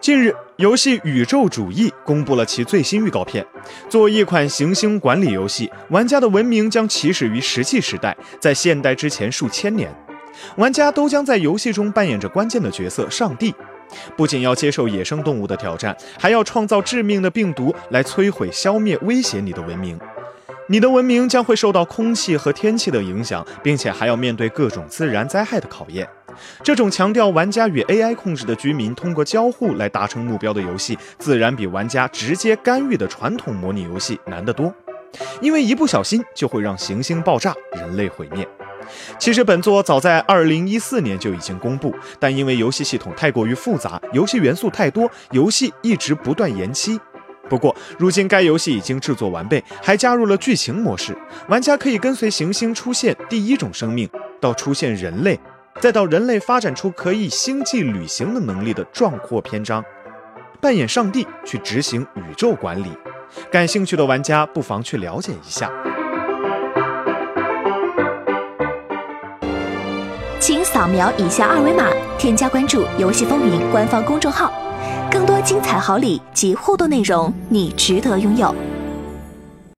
近日，游戏《宇宙主义》公布了其最新预告片。作为一款行星管理游戏，玩家的文明将起始于石器时代，在现代之前数千年。玩家都将在游戏中扮演着关键的角色——上帝。不仅要接受野生动物的挑战，还要创造致命的病毒来摧毁、消灭威胁你的文明。你的文明将会受到空气和天气的影响，并且还要面对各种自然灾害的考验。这种强调玩家与 AI 控制的居民通过交互来达成目标的游戏，自然比玩家直接干预的传统模拟游戏难得多。因为一不小心就会让行星爆炸，人类毁灭。其实本作早在2014年就已经公布，但因为游戏系统太过于复杂，游戏元素太多，游戏一直不断延期。不过，如今该游戏已经制作完备，还加入了剧情模式。玩家可以跟随行星出现第一种生命，到出现人类，再到人类发展出可以星际旅行的能力的壮阔篇章，扮演上帝去执行宇宙管理。感兴趣的玩家不妨去了解一下。请扫描以下二维码，添加关注“游戏风云”官方公众号。更多精彩好礼及互动内容，你值得拥有。